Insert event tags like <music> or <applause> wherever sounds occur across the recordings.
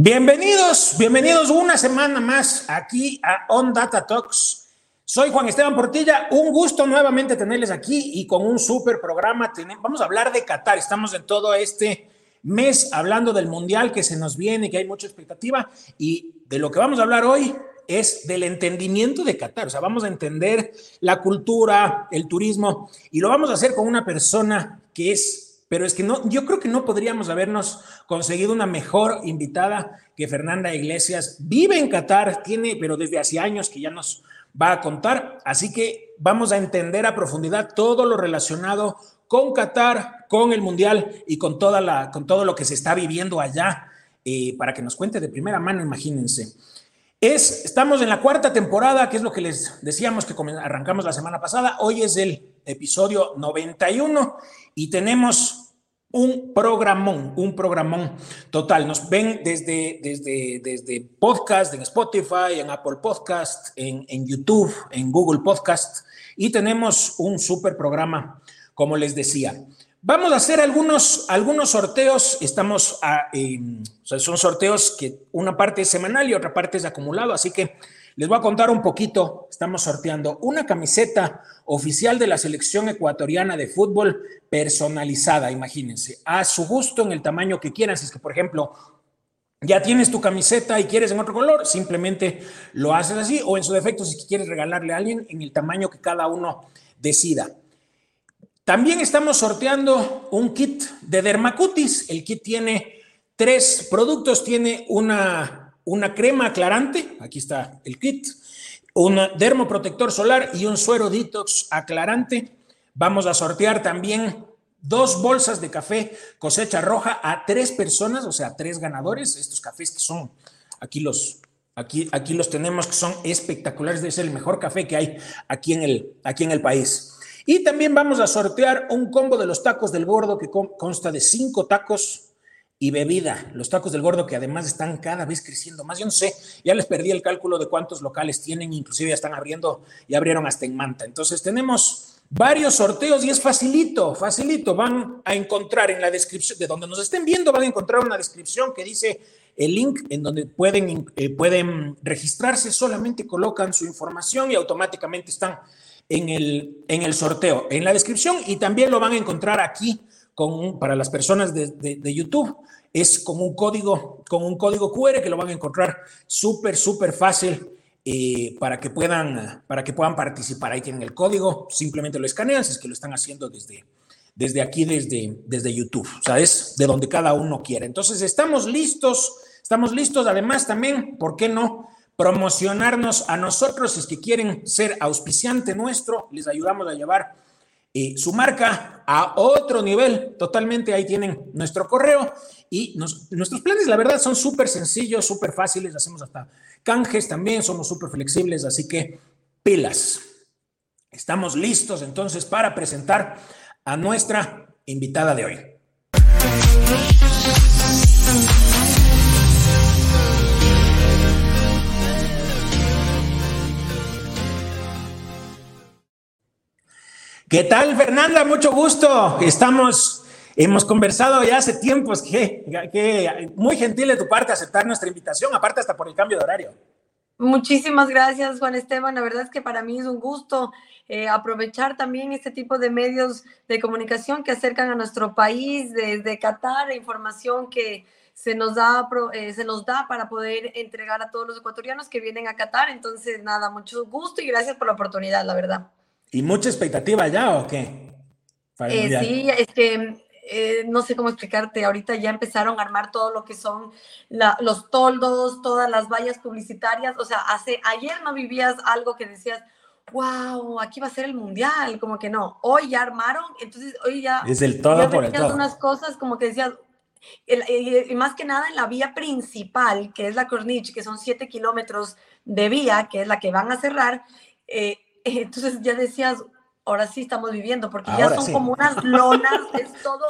Bienvenidos, bienvenidos una semana más aquí a On Data Talks. Soy Juan Esteban Portilla, un gusto nuevamente tenerles aquí y con un súper programa. Vamos a hablar de Qatar, estamos en todo este mes hablando del Mundial que se nos viene, que hay mucha expectativa y de lo que vamos a hablar hoy es del entendimiento de Qatar, o sea, vamos a entender la cultura, el turismo y lo vamos a hacer con una persona que es pero es que no, yo creo que no podríamos habernos conseguido una mejor invitada que Fernanda Iglesias. Vive en Qatar, tiene, pero desde hace años que ya nos va a contar. Así que vamos a entender a profundidad todo lo relacionado con Qatar, con el Mundial y con, toda la, con todo lo que se está viviendo allá, eh, para que nos cuente de primera mano, imagínense. Es, estamos en la cuarta temporada, que es lo que les decíamos que arrancamos la semana pasada. Hoy es el episodio 91 y tenemos un programón, un programón total. Nos ven desde, desde, desde podcast, en Spotify, en Apple Podcast, en, en YouTube, en Google Podcast y tenemos un super programa, como les decía. Vamos a hacer algunos, algunos sorteos. Estamos a, son sorteos que una parte es semanal y otra parte es acumulado, así que les voy a contar un poquito. Estamos sorteando una camiseta oficial de la selección ecuatoriana de fútbol personalizada, imagínense, a su gusto en el tamaño que quieran. Es que, por ejemplo, ya tienes tu camiseta y quieres en otro color, simplemente lo haces así, o en su defecto, si quieres regalarle a alguien en el tamaño que cada uno decida. También estamos sorteando un kit de Dermacutis. El kit tiene tres productos. Tiene una, una crema aclarante, aquí está el kit, un dermoprotector solar y un suero detox aclarante. Vamos a sortear también dos bolsas de café cosecha roja a tres personas, o sea, tres ganadores. Estos cafés que son, aquí los, aquí, aquí los tenemos, que son espectaculares. Debe ser el mejor café que hay aquí en el, aquí en el país. Y también vamos a sortear un combo de los tacos del gordo que consta de cinco tacos y bebida. Los tacos del gordo que además están cada vez creciendo más. Yo no sé, ya les perdí el cálculo de cuántos locales tienen, inclusive ya están abriendo, y abrieron hasta en Manta. Entonces tenemos varios sorteos y es facilito, facilito. Van a encontrar en la descripción, de donde nos estén viendo, van a encontrar una descripción que dice el link en donde pueden, eh, pueden registrarse, solamente colocan su información y automáticamente están en el, en el sorteo, en la descripción y también lo van a encontrar aquí con para las personas de, de, YouTube. Es con un código, con un código QR que lo van a encontrar súper, súper fácil eh, para, que puedan, para que puedan participar. Ahí tienen el código, simplemente lo escanean si es que lo están haciendo desde, desde aquí, desde, desde YouTube. O sea, es de donde cada uno quiera. Entonces, estamos listos, estamos listos. Además, también, ¿por qué no? Promocionarnos a nosotros, si es que quieren ser auspiciante nuestro, les ayudamos a llevar eh, su marca a otro nivel totalmente. Ahí tienen nuestro correo y nuestros planes, la verdad, son súper sencillos, súper fáciles, hacemos hasta canjes también, somos súper flexibles, así que pilas. Estamos listos entonces para presentar a nuestra invitada de hoy. ¿Qué tal, Fernanda? Mucho gusto. Estamos, hemos conversado ya hace tiempos. Que, que muy gentil de tu parte aceptar nuestra invitación, aparte hasta por el cambio de horario. Muchísimas gracias, Juan Esteban. La verdad es que para mí es un gusto eh, aprovechar también este tipo de medios de comunicación que acercan a nuestro país desde Qatar, información que se nos da, eh, se nos da para poder entregar a todos los ecuatorianos que vienen a Qatar. Entonces, nada, mucho gusto y gracias por la oportunidad, la verdad. ¿Y mucha expectativa ya o qué? Eh, sí, es que eh, no sé cómo explicarte, ahorita ya empezaron a armar todo lo que son los toldos, todas las vallas publicitarias, o sea, hace, ayer no vivías algo que decías, wow, aquí va a ser el mundial, como que no, hoy ya armaron, entonces hoy ya... Es el todo por el todo. unas cosas como que decías, y más que nada en la vía principal, que es la Corniche, que son siete kilómetros de vía, que es la que van a cerrar, eh, entonces ya decías, ahora sí estamos viviendo, porque ya son como unas lonas, es todo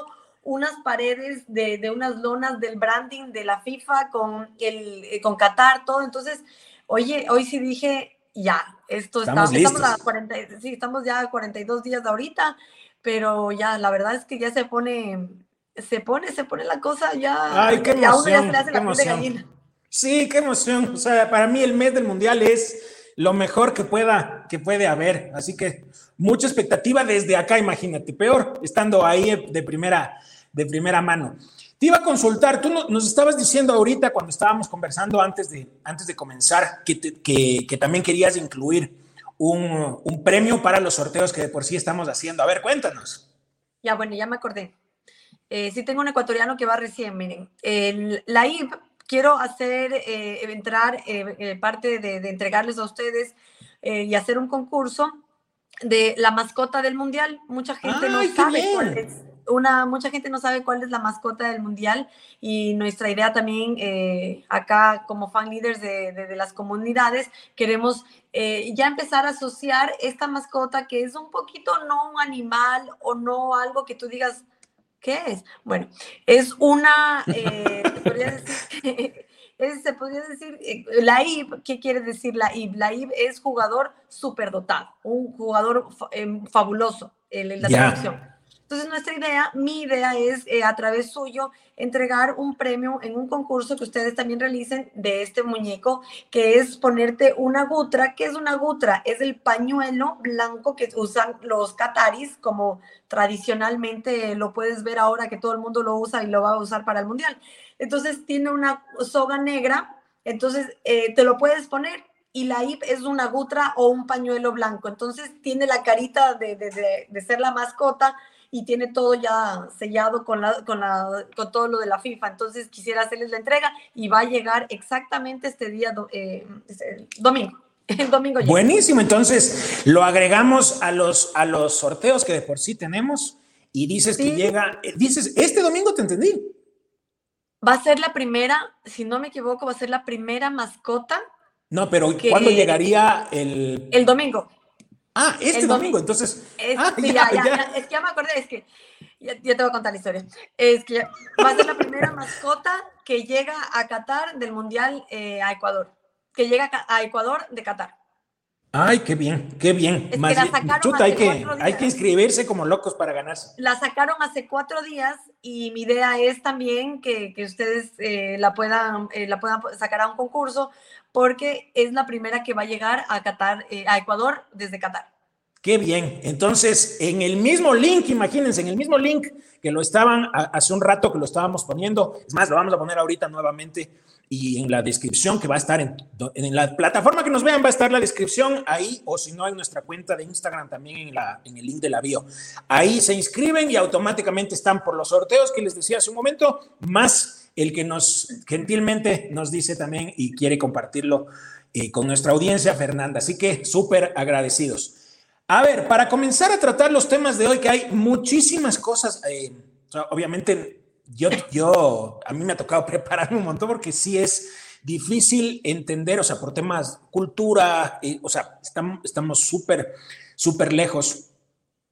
unas paredes de, de, unas lonas del branding de la FIFA con, el, eh, con Qatar, todo. Entonces, oye, hoy sí dije, ya, esto estamos, está, estamos, a 40, sí, estamos ya a 42 días de ahorita, pero ya, la verdad es que ya se pone, se pone, se pone la cosa ya. Ay, qué ya emoción, uno ya se le hace qué la piel de emoción. gallina. Sí, qué emoción. O sea, para mí el mes del mundial es lo mejor que pueda, que puede haber. Así que mucha expectativa desde acá, imagínate, peor estando ahí de primera, de primera mano. Te iba a consultar, tú nos estabas diciendo ahorita cuando estábamos conversando antes de, antes de comenzar que, te, que, que también querías incluir un, un, premio para los sorteos que de por sí estamos haciendo. A ver, cuéntanos. Ya, bueno, ya me acordé. Eh, sí tengo un ecuatoriano que va recién, miren. El, la IP quiero hacer, eh, entrar, eh, eh, parte de, de, entregarles a ustedes eh, y hacer un concurso de la mascota del mundial. Mucha gente Ay, no sabe cuál es. Una, mucha gente no sabe cuál es la mascota del mundial y nuestra idea también eh, acá como fan leaders de, de, de las comunidades queremos eh, ya empezar a asociar esta mascota que es un poquito no un animal o no algo que tú digas, ¿qué es? Bueno, es una, eh, te podría <laughs> decir, es, se podría decir, eh, la IB, ¿qué quiere decir la IB? La IB es jugador superdotado, un jugador eh, fabuloso en la Ya. traducción. Entonces, nuestra idea, mi idea es eh, a través suyo entregar un premio en un concurso que ustedes también realicen de este muñeco, que es ponerte una gutra. ¿Qué es una gutra? Es el pañuelo blanco que usan los cataris, como tradicionalmente lo puedes ver ahora que todo el mundo lo usa y lo va a usar para el mundial. Entonces, tiene una soga negra, entonces eh, te lo puedes poner y la IP es una gutra o un pañuelo blanco. Entonces tiene la carita de, de, de, de, ser la mascota y tiene todo ya sellado con, la, con, la, con todo lo de la FIFA. Entonces quisiera hacerles la entrega y va a llegar exactamente este día eh, este, domingo. <laughs> El domingo llega. Buenísimo, entonces lo agregamos a los, a los sorteos que de por sí tenemos y dices sí. que llega, dices, este domingo te entendí. Va a ser la primera, si no me equivoco, va a ser la primera mascota no, pero ¿cuándo llegaría el...? El domingo. Ah, este domingo. domingo, entonces... Es, ah, sí, ya, ya, ya, es que ya me acordé, es que ya, te voy a contar la historia. Es que va a ser la primera mascota que llega a Qatar del Mundial eh, a Ecuador, que llega a Ecuador de Qatar. Ay, qué bien, qué bien. Es Más que la sacaron chuta, hay, que, hay que inscribirse como locos para ganarse. La sacaron hace cuatro días y mi idea es también que, que ustedes eh, la, puedan, eh, la puedan sacar a un concurso porque es la primera que va a llegar a Qatar, eh, a Ecuador desde Qatar. Qué bien. Entonces, en el mismo link, imagínense, en el mismo link que lo estaban hace un rato que lo estábamos poniendo, es más, lo vamos a poner ahorita nuevamente y en la descripción que va a estar en, en, la plataforma que nos vean va a estar la descripción ahí o si no en nuestra cuenta de Instagram también en, la, en el link de la bio. Ahí se inscriben y automáticamente están por los sorteos que les decía hace un momento, más el que nos gentilmente nos dice también y quiere compartirlo eh, con nuestra audiencia, Fernanda. Así que súper agradecidos. A ver, para comenzar a tratar los temas de hoy, que hay muchísimas cosas, eh, obviamente yo, yo, a mí me ha tocado <laughs> prepararme un montón porque sí es difícil entender, o sea, por temas cultura, eh, o sea, estamos súper, súper lejos.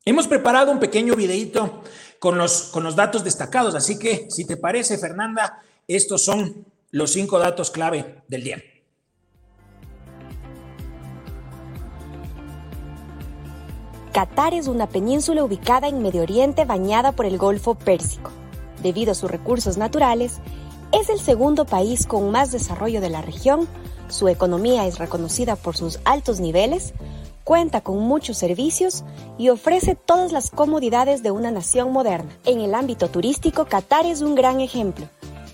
Hemos preparado un pequeño videito con los, con los datos destacados, así que si te parece, Fernanda, estos son los cinco datos clave del día. Qatar es una península ubicada en Medio Oriente bañada por el Golfo Pérsico debido a sus recursos naturales, es el segundo país con más desarrollo de la región, su economía es reconocida por sus altos niveles, cuenta con muchos servicios y ofrece todas las comodidades de una nación moderna. En el ámbito turístico, Qatar es un gran ejemplo.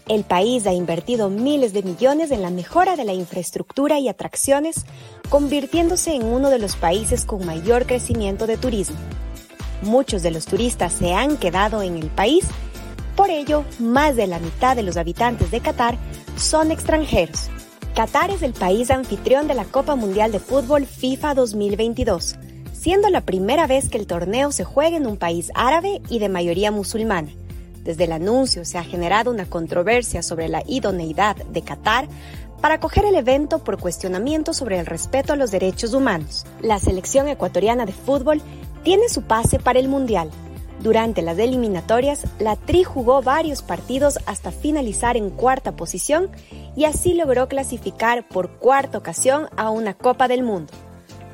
El país ha invertido miles de millones en la mejora de la infraestructura y atracciones, convirtiéndose en uno de los países con mayor crecimiento de turismo. Muchos de los turistas se han quedado en el país por ello, más de la mitad de los habitantes de Qatar son extranjeros. Qatar es el país anfitrión de la Copa Mundial de Fútbol FIFA 2022, siendo la primera vez que el torneo se juega en un país árabe y de mayoría musulmana. Desde el anuncio se ha generado una controversia sobre la idoneidad de Qatar para acoger el evento por cuestionamientos sobre el respeto a los derechos humanos. La selección ecuatoriana de fútbol tiene su pase para el Mundial, Durante las eliminatorias, la Tri jugó varios partidos hasta finalizar en cuarta posición y así logró clasificar por cuarta ocasión a una Copa del Mundo.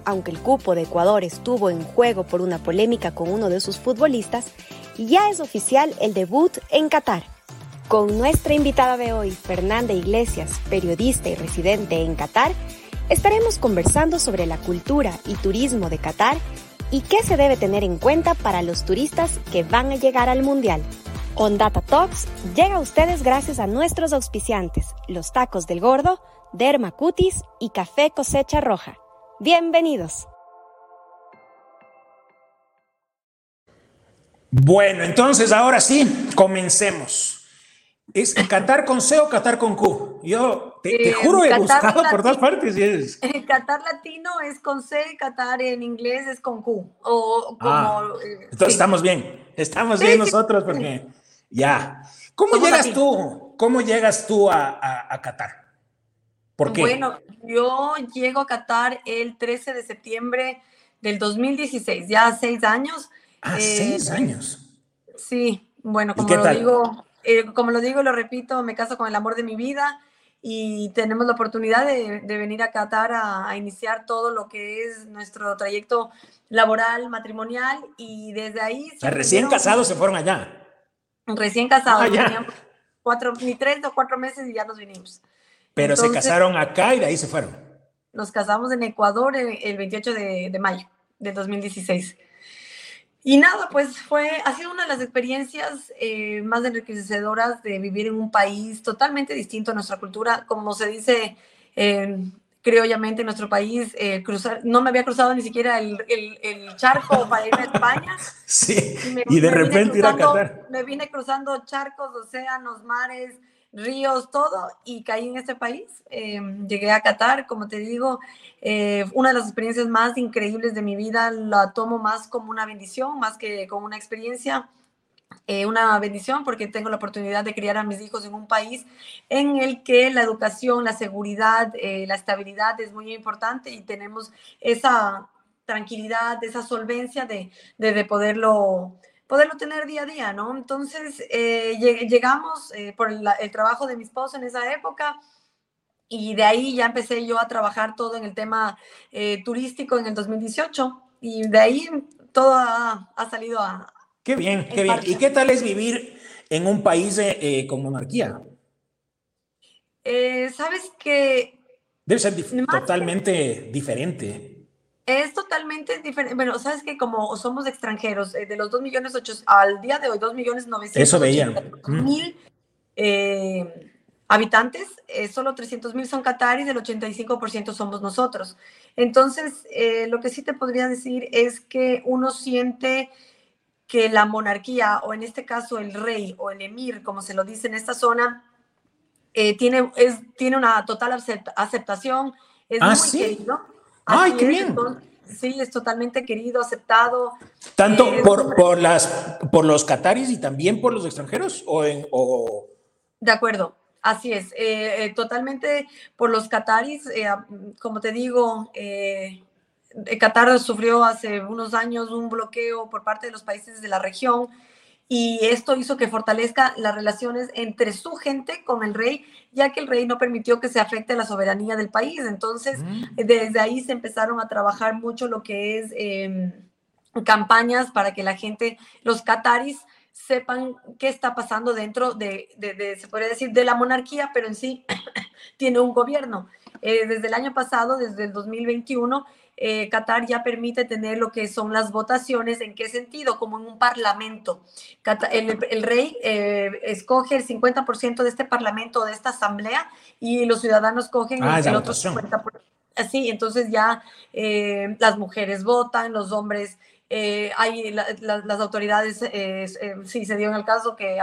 Aunque el cupo de Ecuador estuvo en juego por una polémica con uno de sus futbolistas, ya es oficial el debut en Qatar. Con nuestra invitada de hoy, Fernanda Iglesias, periodista y residente en Qatar, estaremos conversando sobre la cultura y turismo de Qatar y qué se debe tener en cuenta para los turistas que van a llegar al Mundial. On Data Talks llega a ustedes gracias a nuestros auspiciantes, los tacos del gordo, Derma Cutis y Café Cosecha Roja. Bienvenidos. Bueno, entonces ahora sí, comencemos. ¿Es Qatar con C o Qatar con Q? Yo te, juro, he buscado por todas partes. Y es... <laughs> Qatar latino es con C, Qatar en inglés es con Q. O como, ah, eh, entonces estamos bien, estamos bien nosotros porque ya. ¿Cómo llegas tú? ¿Cómo llegas tú a, a, Qatar? ¿Por qué? Bueno, yo llego a Qatar el 13 de septiembre del 2016, ya seis años. Ah, seis eh, años. Sí, bueno, como lo digo, eh, como lo digo, lo repito, me caso con el amor de mi vida y tenemos la oportunidad de, venir a Qatar a, iniciar todo lo que es nuestro trayecto laboral, matrimonial y desde ahí... recién casados se fueron allá. Recién casados, ah, cuatro, ni tres o cuatro meses y ya nos vinimos. Pero se casaron acá y de ahí se fueron. Nos casamos en Ecuador el, 28 de, de mayo de 2016. Y nada, pues fue, ha sido una de las experiencias eh, más enriquecedoras de vivir en un país totalmente distinto a nuestra cultura. Como se dice eh, criollamente en nuestro país, eh, cruzar, no me había cruzado ni siquiera el, el, charco para ir a España. <laughs> Sí, y, de repente ir a Qatar. Me vine cruzando charcos, océanos, mares, ríos, todo, y caí en este país. Em, llegué a Qatar, como te digo, eh, una de las experiencias más increíbles de mi vida, la tomo más como una bendición, más que como una experiencia. Eh, una bendición porque tengo la oportunidad de criar a mis hijos en un país en el que la educación, la seguridad, eh, la estabilidad es muy importante y tenemos esa tranquilidad, esa solvencia de, de, de poderlo poderlo tener día a día, ¿no? Entonces, eh, llegamos eh, por el, trabajo de mi esposo en esa época y de ahí ya empecé yo a trabajar todo en el tema eh, turístico en el 2018 y de ahí todo ha, salido a... Qué bien, qué bien. ¿Y qué tal es vivir en un país con monarquía? Sabes que... Debe ser totalmente diferente. Es totalmente diferente. Bueno, sabes que como somos extranjeros, eh, de los 2 millones 8, al día de hoy, 2 millones 900 Eso veían. mil eh, habitantes, eh, solo 300 mil son cataris, el 85% somos nosotros. Entonces, lo que sí te podría decir es que uno siente que la monarquía, o en este caso el rey o el emir, como se lo dice en esta zona, tiene, es, tiene una total aceptación, es ah, muy querido ¡Ay, qué bien! sí, es totalmente querido, aceptado. ¿Tanto eh, por, por, las, por los cataris y también por los extranjeros? O, o... De acuerdo, así es. Eh, eh, totalmente por los cataris. como te digo, Qatar sufrió hace unos años un bloqueo por parte de los países de la región y esto hizo que fortalezca las relaciones entre su gente con el rey, ya que el rey no permitió que se afecte la soberanía del país. Entonces, mm. desde ahí se empezaron a trabajar mucho lo que es em, campañas para que la gente, los cataris, sepan qué está pasando dentro de, se podría decir, de la monarquía, pero en sí <clears throat> tiene un gobierno. Eh, desde el año pasado, desde el 2021, eh, Qatar ya permite tener lo que son las votaciones. ¿En qué sentido? Como en un parlamento. el, rey eh, escoge el 50% de este parlamento, de esta asamblea, y los ciudadanos cogen ah, el, otro 50%. Así, entonces ya eh, las mujeres votan, los hombres, hay las autoridades, sí, se dio en el caso que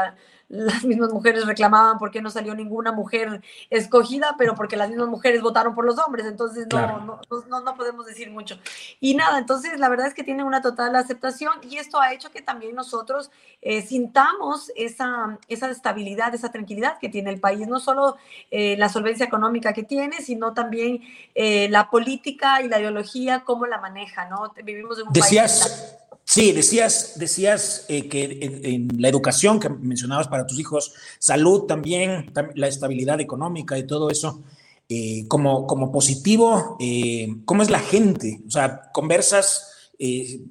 las mismas mujeres reclamaban por qué no salió ninguna mujer escogida, pero porque las mismas mujeres votaron por los hombres, entonces no, no, no, podemos decir mucho. Y nada, entonces la verdad es que tiene una total aceptación y esto ha hecho que también nosotros eh, sintamos esa, esa estabilidad, esa tranquilidad que tiene el país, no solo eh, la solvencia económica que tiene, sino también eh, la política y la ideología, cómo la maneja, ¿no? Vivimos en un Decías, país Sí, decías, decías eh, que en, la educación que mencionabas para tus hijos, salud también, la estabilidad económica y todo eso, eh, como, como positivo, eh, ¿cómo es la gente? O sea, conversas,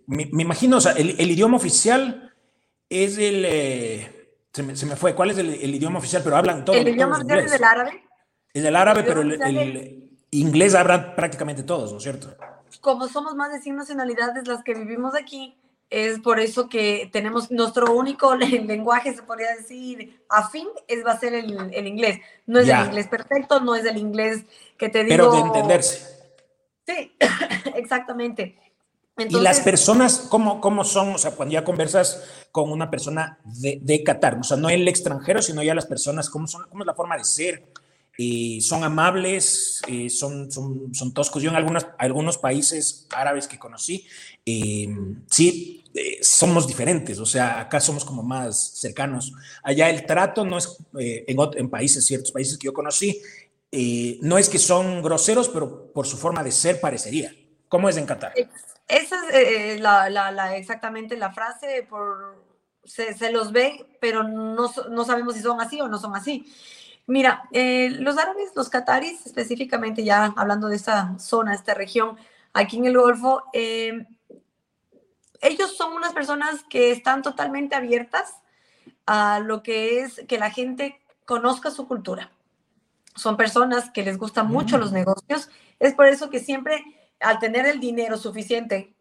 me, imagino, o sea, el, idioma oficial es el, se me, fue, ¿cuál es el, idioma oficial? Pero hablan todos. ¿El idioma oficial es el árabe? Es el árabe, pero el, inglés hablan prácticamente todos, ¿no es cierto? Como somos más de 100 nacionalidades las que vivimos aquí, es por eso que tenemos nuestro único <laughs> lenguaje, se podría decir, afín, es, va a ser el, inglés. No es el inglés perfecto, no es el inglés que te digo. Pero de entenderse. Sí, <laughs> exactamente. y las personas, ¿cómo, ¿cómo son? O sea, cuando ya conversas con una persona de, de Qatar, o sea, no el extranjero, sino ya las personas, ¿cómo, son, cómo es la forma de ser? Y son amables, son, son, son, toscos. Yo en algunas, algunos países árabes que conocí, eh, sí, eh, somos diferentes, o sea, acá somos como más cercanos. Allá el trato no es, eh, en, en, países, ciertos países que yo conocí, no es que son groseros, pero por su forma de ser parecería. ¿Cómo es en Qatar? Esa es la, la, exactamente la frase, por, se, se los ve, pero no, no sabemos si son así o no son así. Mira, eh, los árabes, los cataris, específicamente ya hablando de esta zona, esta región, aquí en el Golfo, eh, ellos son unas personas que están totalmente abiertas a lo que es que la gente conozca su cultura. Son personas que les gustan mucho los mm. negocios. Es por eso que siempre, al tener el dinero suficiente,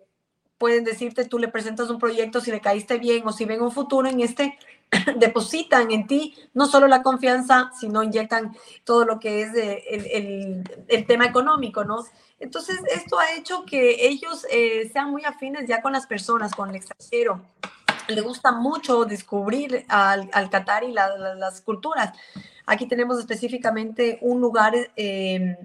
pueden decirte, tú le presentas un proyecto si le caíste bien o si ven un futuro en este, <clears throat> depositan en ti no solo la confianza, sino inyectan todo lo que es el, el, tema económico, ¿no? Entonces, esto ha hecho que ellos eh, sean muy afines ya con las personas, con el extranjero. Le gusta mucho descubrir al, al Qatar y las culturas. Aquí tenemos específicamente un lugar eh,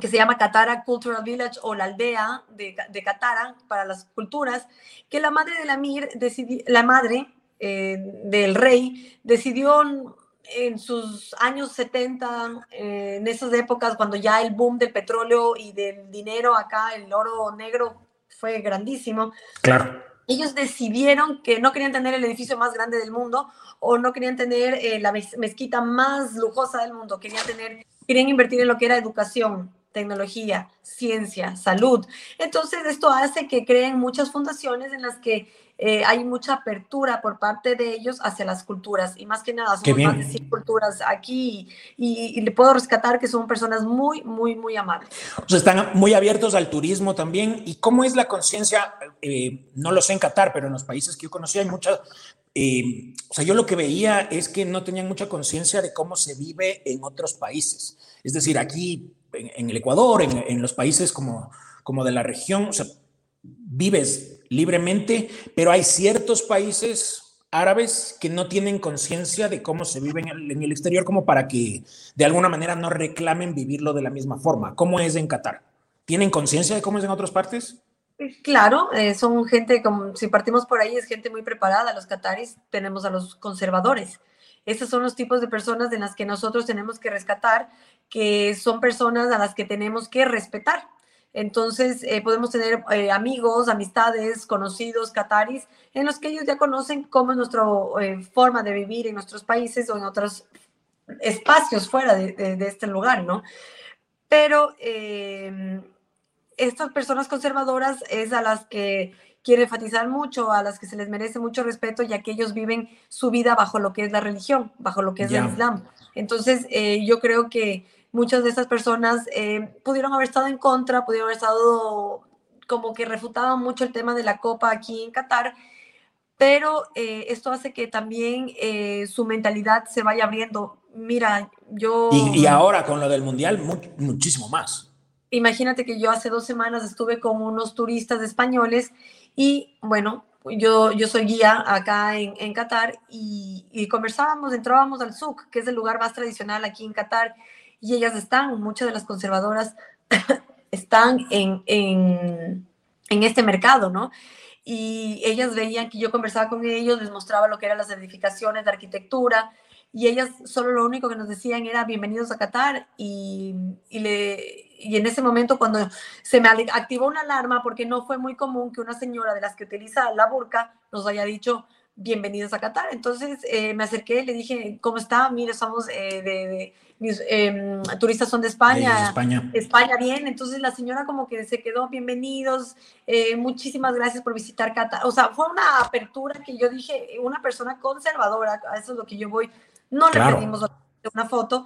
que se llama Katara Cultural Village o la aldea de, de Katara para las culturas, que la madre de la Mir decidió, la madre eh, del rey, decidió en sus años 70, eh, en esas épocas cuando ya el boom del petróleo y del dinero acá, el oro negro fue grandísimo. Claro. Ellos decidieron que no querían tener el edificio más grande del mundo o no querían tener eh, la mezquita más lujosa del mundo, querían tener, querían invertir en lo que era educación, tecnología, ciencia, salud. Entonces, esto hace que creen muchas fundaciones en las que eh, hay mucha apertura por parte de ellos hacia las culturas y más que nada son más de 100 culturas aquí y, le puedo rescatar que son personas muy, muy, muy amables. O sea, están muy abiertos al turismo también. ¿Y cómo es la conciencia? Eh, no lo sé en Qatar, pero en los países que yo conocí hay mucha... Eh, o sea, yo lo que veía es que no tenían mucha conciencia de cómo se vive en otros países. Es decir, aquí en, el Ecuador, en, en, los países como, como de la región, o sea, vives libremente, pero hay ciertos países árabes que no tienen conciencia de cómo se vive en el, exterior como para que de alguna manera no reclamen vivirlo de la misma forma. ¿Cómo es en Qatar? ¿Tienen conciencia de cómo es en otras partes? Claro, eh, son gente, como si partimos por ahí, es gente muy preparada. Los qataris tenemos a los conservadores. Esos son los tipos de personas de las que nosotros tenemos que rescatar, que son personas a las que tenemos que respetar entonces, eh, podemos tener eh, amigos, amistades, conocidos, cataris, en los que ellos ya conocen cómo es nuestra eh, forma de vivir en nuestros países o en otros espacios fuera de, este lugar, ¿no? Pero estas personas conservadoras es a las que quiere enfatizar mucho, a las que se les merece mucho respeto, ya que ellos viven su vida bajo lo que es la religión, bajo lo que es el Islam. Entonces, yo creo que muchas de estas personas eh, pudieron haber estado en contra, pudieron haber estado como que refutaban mucho el tema de la Copa aquí en Qatar, pero eh, esto hace que también eh, su mentalidad se vaya abriendo. Mira, yo... Y, ahora con lo del Mundial, muchísimo más. Imagínate que yo hace dos semanas estuve con unos turistas españoles y bueno, yo, yo soy guía acá en, en Qatar y, y, conversábamos, entrábamos al souk, que es el lugar más tradicional aquí en Qatar, y ellas están, muchas de las conservadoras <coughs> están en, en, en este mercado, ¿no? y ellas veían que yo conversaba con ellos, les mostraba lo que eran las edificaciones de arquitectura y ellas solo lo único que nos decían era bienvenidos a Qatar y, y, le, y en ese momento cuando se me activó una alarma, porque no fue muy común que una señora de las que utiliza la burka nos haya dicho bienvenidos a Qatar. Entonces eh, me acerqué, le dije, ¿cómo está? Mire, somos eh, de, mis em, turistas son de España. España. España, bien. Entonces la señora como que se quedó, bienvenidos, eh, muchísimas gracias por visitar Qatar. O sea, fue una apertura que yo dije, una persona conservadora, a eso es lo que yo voy, no le pedimos una foto,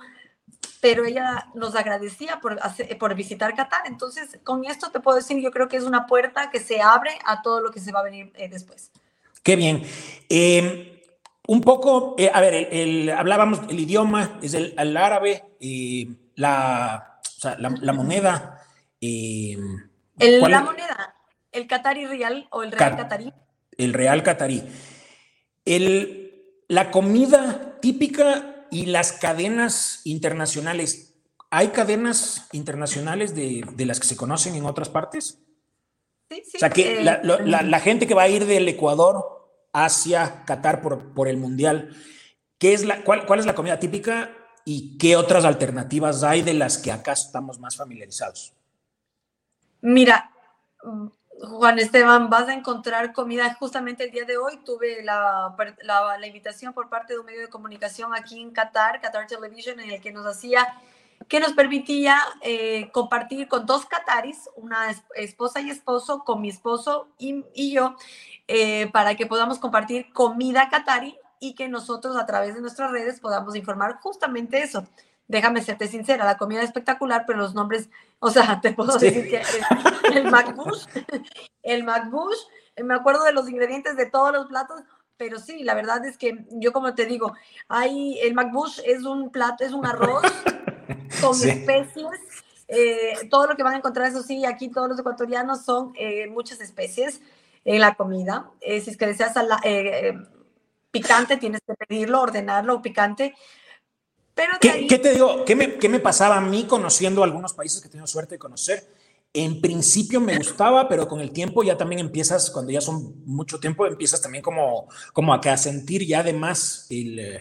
pero ella nos agradecía por, por visitar Qatar. Entonces, con esto te puedo decir, yo creo que es una puerta que se abre a todo lo que se va a venir después. Qué bien. Em, un poco, eh, a ver, el, hablábamos, el idioma es el, árabe, la, la, moneda. Em, el, la moneda, el Qatari Real o el Real Qatarí. El Real Qatarí. El, la comida típica y las cadenas internacionales. ¿Hay cadenas internacionales de, de las que se conocen en otras partes? O sea, que eh, la, gente que va a ir del Ecuador hacia Qatar por, por el Mundial, ¿qué es la, cuál, es la comida típica y qué otras alternativas hay de las que acá estamos más familiarizados? Mira, Juan Esteban, vas a encontrar comida. Justamente el día de hoy tuve la, la, invitación por parte de un medio de comunicación aquí en Qatar, Qatar Television, en el que nos hacía que nos permitía eh, compartir con dos cataris, una esposa y esposo, con mi esposo y, y yo, eh, para que podamos compartir comida catari y que nosotros a través de nuestras redes podamos informar justamente eso. Déjame serte sincera, la comida es espectacular, pero los nombres, o sea, <laughs> te puedo decir que el, el McBush, el McBush, me acuerdo de los ingredientes de todos los platos, pero sí, la verdad es que yo como te digo, hay el McBush es un plato, es un arroz <laughs> con especies. Eh, todo lo que van a encontrar, eso sí, aquí todos los ecuatorianos son eh, muchas especies en la comida. Eh, si es que deseas picante, tienes que pedirlo, ordenarlo picante. Pero ¿Qué, ¿Qué, te digo? ¿Qué me, ¿Qué me pasaba a mí conociendo algunos países que tengo suerte de conocer? En principio me gustaba, pero con el tiempo ya también empiezas, cuando ya son mucho tiempo, empiezas también como, como a, que a sentir ya además el,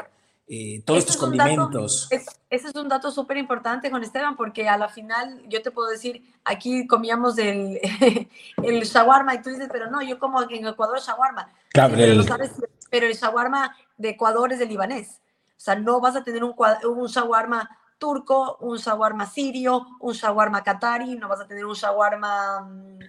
eh, todos estos condimentos. ese es un dato súper importante, Juan Esteban, porque a la final yo te puedo decir, aquí comíamos el, <laughs> el shawarma y tú dices, pero no, yo como en Ecuador shawarma. Claro, pero, el, sabes, pero el shawarma de Ecuador es de libanés. O sea, no vas a tener un, un shawarma turco, un shawarma sirio, un shawarma qatari, no vas a tener un shawarma mm,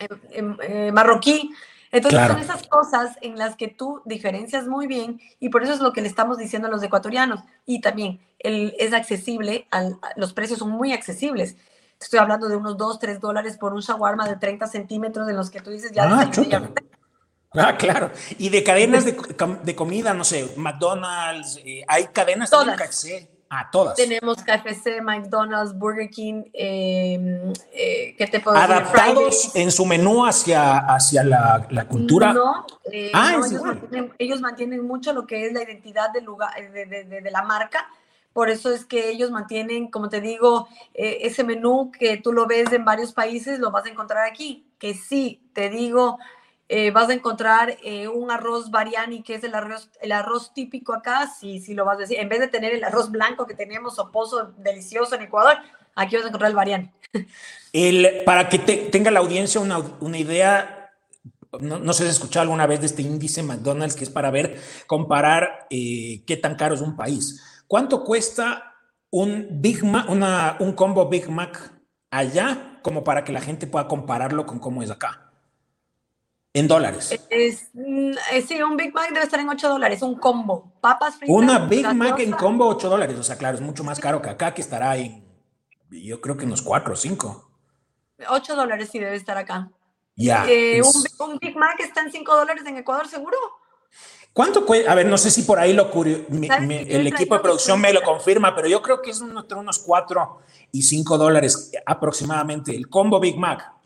em, em, eh, marroquí. Entonces son esas cosas en las que tú diferencias muy bien y por eso es lo que le estamos diciendo a los ecuatorianos. Y también el, es accesible, al, los precios son muy accesibles. Estoy hablando de unos 2, 3 dólares por un shawarma de 30 centímetros en los que tú dices ya... Ah, ah claro. Y de cadenas de, de, comida, no sé, McDonald's, eh, hay cadenas Todas. de a todas. Tenemos KFC, McDonald's, Burger King, eh, eh, ¿qué te puedo Adaptados en su menú hacia, hacia la, la cultura. No, eh, ah, ellos, mantienen, ellos, mantienen, mucho lo que es la identidad del lugar, de, de, de, la marca. Por eso es que ellos mantienen, como te digo, ese menú que tú lo ves en varios países, lo vas a encontrar aquí. Que sí, te digo, eh, vas a encontrar eh, un arroz variani, que es el arroz, el arroz típico acá, si, si lo vas a decir, en vez de tener el arroz blanco que tenemos o pozo delicioso en Ecuador, aquí vas a encontrar el variani. El, para que tenga la audiencia una, una idea, no, sé si has escuchado alguna vez de este índice McDonald's, que es para ver, comparar eh, qué tan caro es un país. ¿Cuánto cuesta un Big Mac, una, un combo Big Mac allá, como para que la gente pueda compararlo con cómo es acá? En dólares. Es, mm, eh, sí, un Big Mac debe estar en 8 dólares, un combo. Papas fritas. Una Big Mac en combo 8 dólares. O sea, claro, es mucho más caro que acá, que estará en, yo creo que en los 4 o 5. 8 dólares sí debe estar acá. Ya. Eh, un, Big Mac está en 5 dólares en Ecuador, seguro. ¿Cuánto cuesta? A ver, no sé si por ahí lo el equipo de producción me lo confirma, pero yo creo que es entre unos 4 y 5 dólares aproximadamente. El combo Big Mac.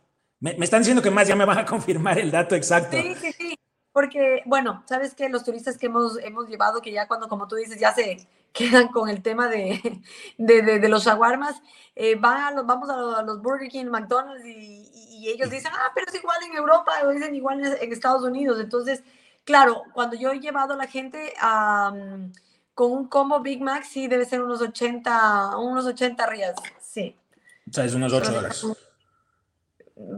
Me, están diciendo que más ya me van a <laughs> confirmar el dato exacto. Sí, sí, sí. Porque, bueno, sabes que los turistas que hemos, hemos llevado, que ya cuando, como tú dices, ya se <laughs> quedan con el tema de, de, de, los shawarmas, eh, van a los, vamos a los, Burger King, McDonald's y, y, ellos dicen, ah, pero es igual en Europa, o dicen igual en, Estados Unidos. Entonces, claro, cuando yo he llevado a la gente a, con un combo Big Mac sí debe ser unos 80, unos 80 rías, sí. O sea, es unos 8 dólares.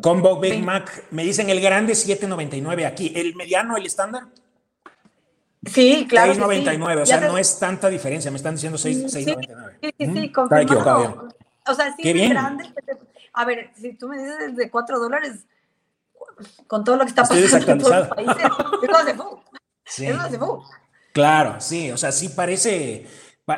Combo Big Mac, me dicen el grande 7.99 aquí, el mediano, el estándar. Sí, claro. 6.99, o sea, no es tanta diferencia, me están diciendo 6.99. Sí, sí, sí, sí Está equivocado. O sea, sí es grande. A ver, si tú me dices de 4 dólares, con todo lo que está pasando en todos los países, eso hace Sí. Eso hace Claro, sí, o sea, sí parece,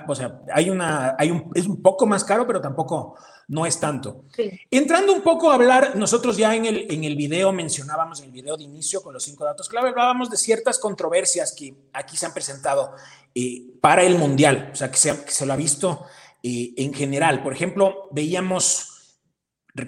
o sea, hay una, hay un, es un poco más caro, pero tampoco no es tanto. Entrando un poco a hablar, nosotros ya en el, en el video mencionábamos, en el video de inicio con los cinco datos clave, hablábamos de ciertas controversias que aquí se han presentado eh, para el Mundial, o sea, que se, que se lo ha visto eh, en general. Por ejemplo, veíamos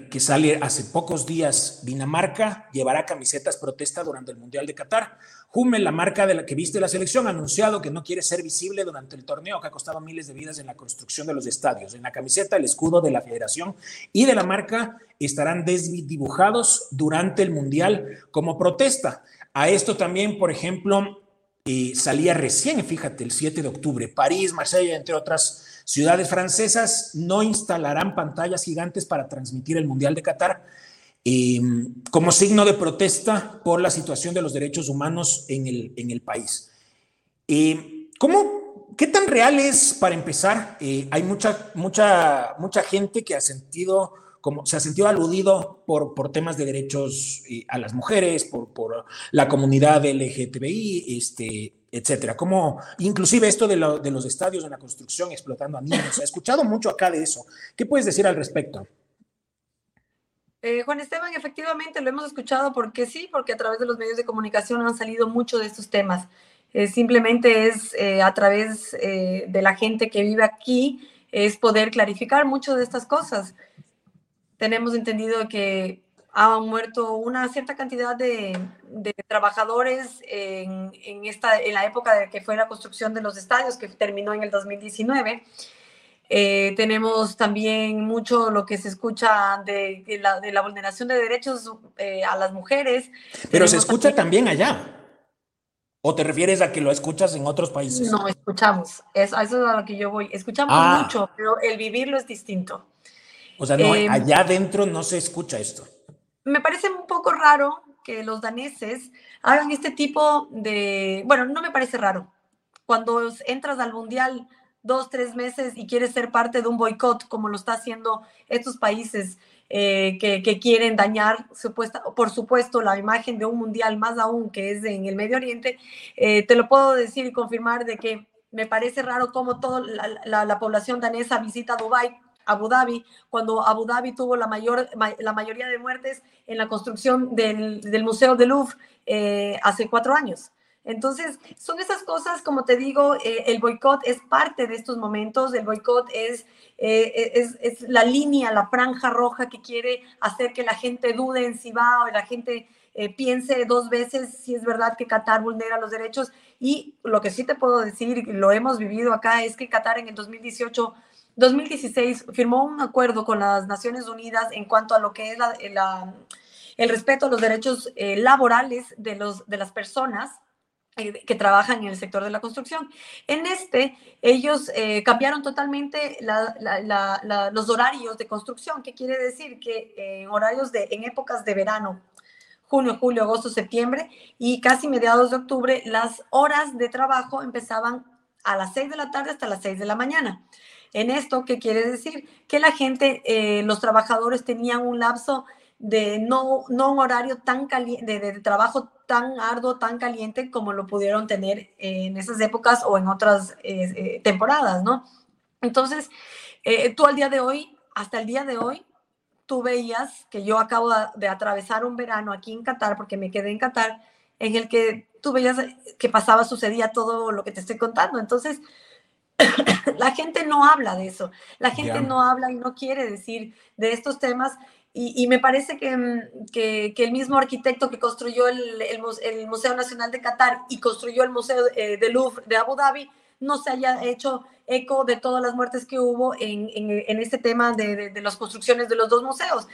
que sale hace pocos días, Dinamarca llevará camisetas protesta durante el Mundial de Qatar. Hummel, la marca de la que viste la selección, ha anunciado que no quiere ser visible durante el torneo que ha costado miles de vidas en la construcción de los estadios. En la camiseta, el escudo de la federación y de la marca estarán desdibujados durante el Mundial como protesta. A esto también, por ejemplo, eh, salía recién, fíjate, el 7 de octubre, París, Marsella, entre otras Ciudades francesas no instalarán pantallas gigantes para transmitir el Mundial de Qatar em, como signo de protesta por la situación de los derechos humanos en el, en el país. Em, ¿cómo, ¿Qué tan real es, para empezar? Eh, hay mucha, mucha, mucha gente que ha sentido como se ha sentido aludido por, por temas de derechos eh, a las mujeres, por, por la comunidad LGTBI, este, etcétera. Como inclusive esto de, los estadios en la construcción explotando a niños. He escuchado mucho acá de eso. ¿Qué puedes decir al respecto? Eh, Juan Esteban, efectivamente lo hemos escuchado porque sí, porque a través de los medios de comunicación han salido muchos de estos temas. Eh, simplemente es eh, a través de la gente que vive aquí, es poder clarificar mucho de estas cosas. Tenemos entendido que han muerto una cierta cantidad de, trabajadores en, esta, en la época de que fue la construcción de los estadios, que terminó en el 2019. Eh, tenemos también mucho lo que se escucha de, la, vulneración de derechos eh, a las mujeres. Pero se escucha también, allá. ¿O te refieres a que lo escuchas en otros países? No, escuchamos. Es, a eso es a lo que yo voy. Escuchamos ah. mucho, pero el vivirlo es distinto. O sea, no, em, allá adentro no se escucha esto me parece un poco raro que los daneses hagan este tipo de, bueno, no me parece raro. Cuando entras al mundial dos, tres meses y quieres ser parte de un boicot, como lo está haciendo estos países eh, que, quieren dañar, supuesta, por supuesto, la imagen de un mundial, más aún que es en el Medio Oriente, eh, te lo puedo decir y confirmar de que me parece raro cómo toda la, la población danesa visita Dubái Abu Dhabi, cuando Abu Dhabi tuvo la, mayor, la mayoría de muertes en la construcción del, del Museo del Louvre eh, hace cuatro años. Entonces, son esas cosas, como te digo, eh, el boicot es parte de estos momentos, el boicot es, eh, es, es, la línea, la franja roja que quiere hacer que la gente dude en si va o la gente piense dos veces si es verdad que Qatar vulnera los derechos. Y lo que sí te puedo decir, lo hemos vivido acá, es que Qatar en el 2018 2016 firmó un acuerdo con las Naciones Unidas en cuanto a lo que es el respeto a los derechos eh, laborales de, los, de las personas eh, que trabajan en el sector de la construcción. En este, ellos eh, cambiaron totalmente los horarios de construcción, que quiere decir que en horarios de, en épocas de verano, junio, julio, agosto, septiembre y casi mediados de octubre, las horas de trabajo empezaban a las 6 de la tarde hasta las 6 de la mañana. En esto, ¿qué quiere decir? Que la gente, eh, los trabajadores tenían un lapso de no, no un horario tan caliente, de, trabajo tan arduo, tan caliente como lo pudieron tener en esas épocas o en otras eh, eh, temporadas, ¿no? Entonces, tú al día de hoy, hasta el día de hoy, tú veías que yo acabo de atravesar un verano aquí en Qatar, porque me quedé en Qatar, en el que tú veías que pasaba, sucedía todo lo que te estoy contando. Entonces, <coughs> la gente no habla de eso, la gente no habla y no quiere decir de estos temas. Y, me parece mm, que, que, el mismo arquitecto que construyó el, el, Museo Nacional de Qatar y construyó el Museo eh, de Louvre de Abu Dhabi no se haya hecho eco de todas las muertes que hubo en, en, este tema de, de, las construcciones de los dos museos.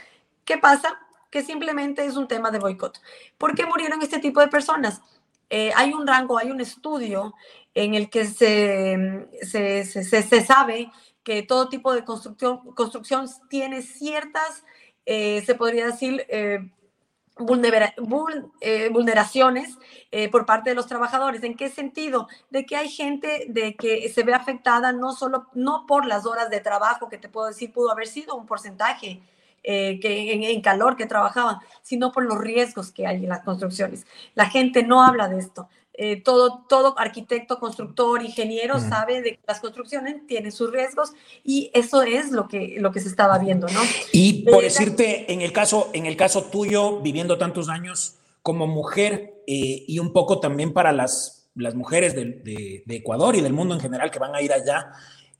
¿Qué pasa? Que simplemente es un tema de boicot. ¿Por qué murieron este tipo de personas? Eh, hay un rango, hay un estudio en el que se, se, se, sabe que todo tipo de construcción, construcción tiene ciertas, eh, se podría decir, eh, eh, vulneraciones eh, por parte de los trabajadores. ¿En qué sentido? De que hay gente de que se ve afectada no solo, no por las horas de trabajo, que te puedo decir, pudo haber sido un porcentaje, eh, que en, calor que trabajaban, sino por los riesgos que hay en las construcciones. La gente no habla de esto. Eh, todo, todo arquitecto, constructor, ingeniero sabe de que las construcciones tienen sus riesgos y eso es lo que, lo que se estaba viendo, ¿no? Y por decirte, en el caso, en el caso tuyo, viviendo tantos años como mujer eh, y un poco también para las, las mujeres de, de, Ecuador y del mundo en general que van a ir allá,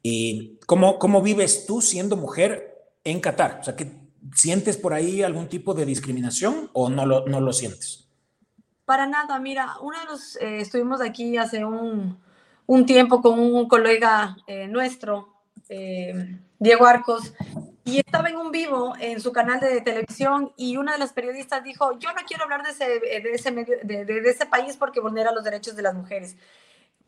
eh, ¿cómo, ¿cómo vives tú siendo mujer en Qatar? O sea, ¿que ¿sientes por ahí algún tipo de discriminación o no lo, no lo sientes? Para nada, mira, uno de los, eh, estuvimos aquí hace un, un, tiempo con un colega eh, nuestro, eh, Diego Arcos, y estaba en un vivo en su canal de televisión y una de las periodistas dijo, yo no quiero hablar de ese, de ese, medio, de, de, ese país porque vulnera los derechos de las mujeres.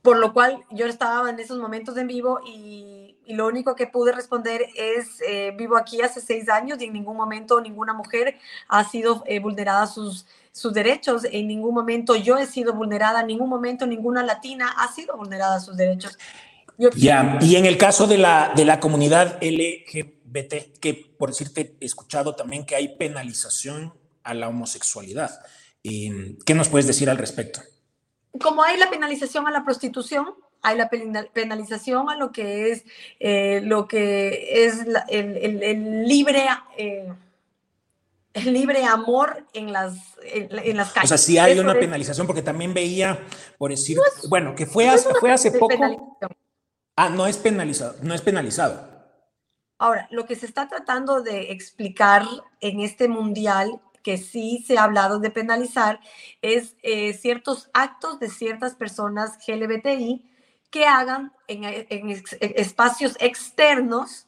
Por lo cual yo estaba en esos momentos en vivo y, y lo único que pude responder es, vivo aquí hace seis años y en ningún momento ninguna mujer ha sido vulnerada sus sus derechos. En ningún momento yo he sido vulnerada, en ningún momento ninguna latina ha sido vulnerada sus derechos. ya, y en el caso de la, de la comunidad LGBT, que por decirte, he escuchado también que hay penalización a la homosexualidad. Em, ¿Qué nos puedes decir al respecto? Como hay la penalización a la prostitución, hay la penalización a lo que es, eh, lo que es el, libre... Eh, el libre amor en las, en, las calles. O sea, sí hay una penalización, porque también veía, por decir, bueno, que fue, hace, fue hace poco. Ah, no es penalizado, no es penalizado. Ahora, lo que se está tratando de explicar en este mundial, que sí se ha hablado de penalizar, es eh, ciertos actos de ciertas personas LGBTI que hagan en, en espacios externos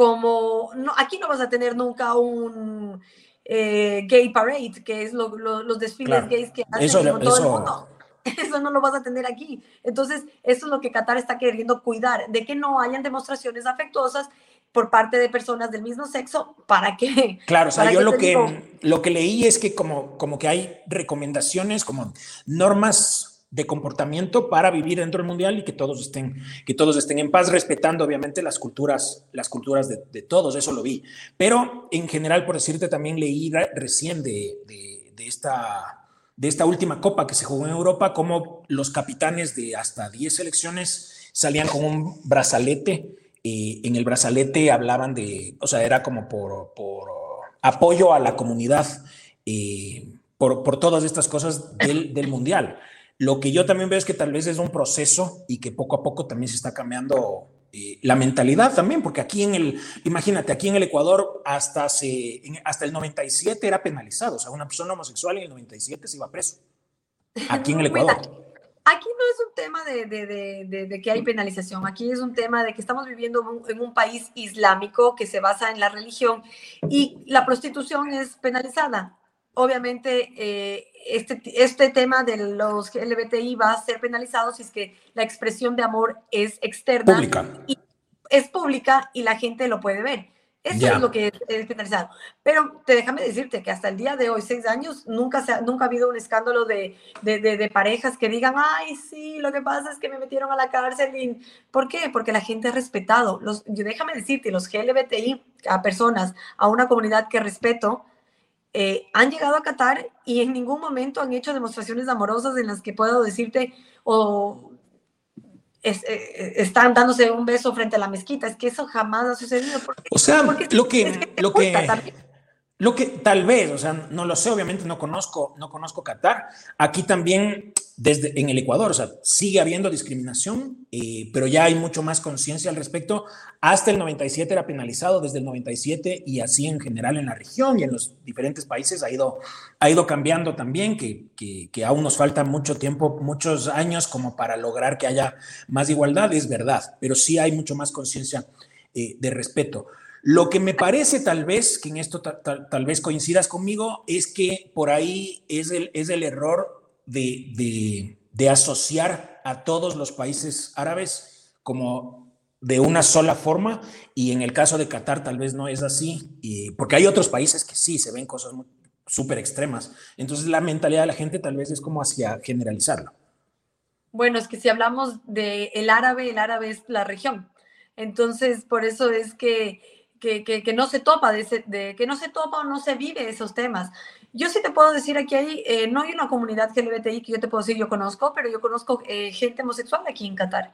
como, no, aquí no vas a tener nunca un eh, gay parade, que es los desfiles gays que hacen eso, todo el mundo. <laughs> Eso no lo vas a tener aquí. Entonces, eso es lo que Qatar está queriendo cuidar, de que no hayan demostraciones afectuosas por parte de personas del mismo sexo para que... Claro, o sea, yo lo que, lo que leí es que como, como que hay recomendaciones, como normas de comportamiento para vivir dentro del mundial y que todos estén, que todos estén en paz, respetando obviamente las culturas, las culturas de, todos, eso lo vi. Pero en general, por decirte, también leí recién de, de, esta, de esta última copa que se jugó en Europa, como los capitanes de hasta 10 selecciones salían con un brazalete. y en el brazalete hablaban de, o sea, era como por, por apoyo a la comunidad, eh, por, por, todas estas cosas del, del mundial. Lo que yo también veo es que tal vez es un proceso y que poco a poco también se está cambiando eh, la mentalidad también, porque aquí en el, imagínate, aquí en el Ecuador hasta, se, hasta el 97 era penalizado, o sea, una persona homosexual en el 97 se iba preso. Aquí en el <laughs> Ecuador. Aquí no es un tema de, de, de, de, que hay penalización, aquí es un tema de que estamos viviendo en un país islámico que se basa en la religión y la prostitución es penalizada obviamente eh, este, este tema de los LGBTI va a ser penalizado si es que la expresión de amor es externa. Pública. Y es pública y la gente lo puede ver. Eso es lo que es, penalizado. Pero te déjame decirte que hasta el día de hoy, seis años, nunca, se ha, nunca ha habido un escándalo de, de, de, parejas que digan, ay, sí, lo que pasa es que me metieron a la cárcel. Y... ¿Por qué? Porque la gente ha respetado. Los, déjame decirte, los LGBTI, a personas, a una comunidad que respeto, eh, han llegado a Qatar y en ningún momento han hecho demostraciones amorosas en las que puedo decirte o eh, eh, están dándose un beso frente a la mezquita. Es que eso jamás ha sucedido. o sea, lo que, lo que, lo que tal vez, o sea, no lo sé, obviamente no conozco, no conozco Qatar. Aquí también desde en el Ecuador, o sea, sigue habiendo discriminación, eh, pero ya hay mucho más conciencia al respecto. Hasta el 97 era penalizado, desde el 97 y así en general en la región y en los diferentes países ha ido, ha ido cambiando también, que, que, aún nos falta mucho tiempo, muchos años como para lograr que haya más igualdad, es verdad, pero sí hay mucho más conciencia eh, de respeto. Lo que me parece tal vez, que en esto tal, vez coincidas conmigo, es que por ahí es el, es el error de, asociar a todos los países árabes como de una sola forma y en el caso de Qatar tal vez no es así, y, porque hay otros países que sí se ven cosas súper extremas. Entonces la mentalidad de la gente tal vez es como hacia generalizarlo. Bueno, es que si hablamos de el árabe, el árabe es la región. Entonces, por eso es que, que, que, no se topa, de, de, que no se topa o no se vive esos temas. Yo sí te puedo decir aquí, hay, eh, no hay una comunidad LGBTI que yo te puedo decir yo conozco, pero yo conozco eh, gente homosexual aquí en Qatar.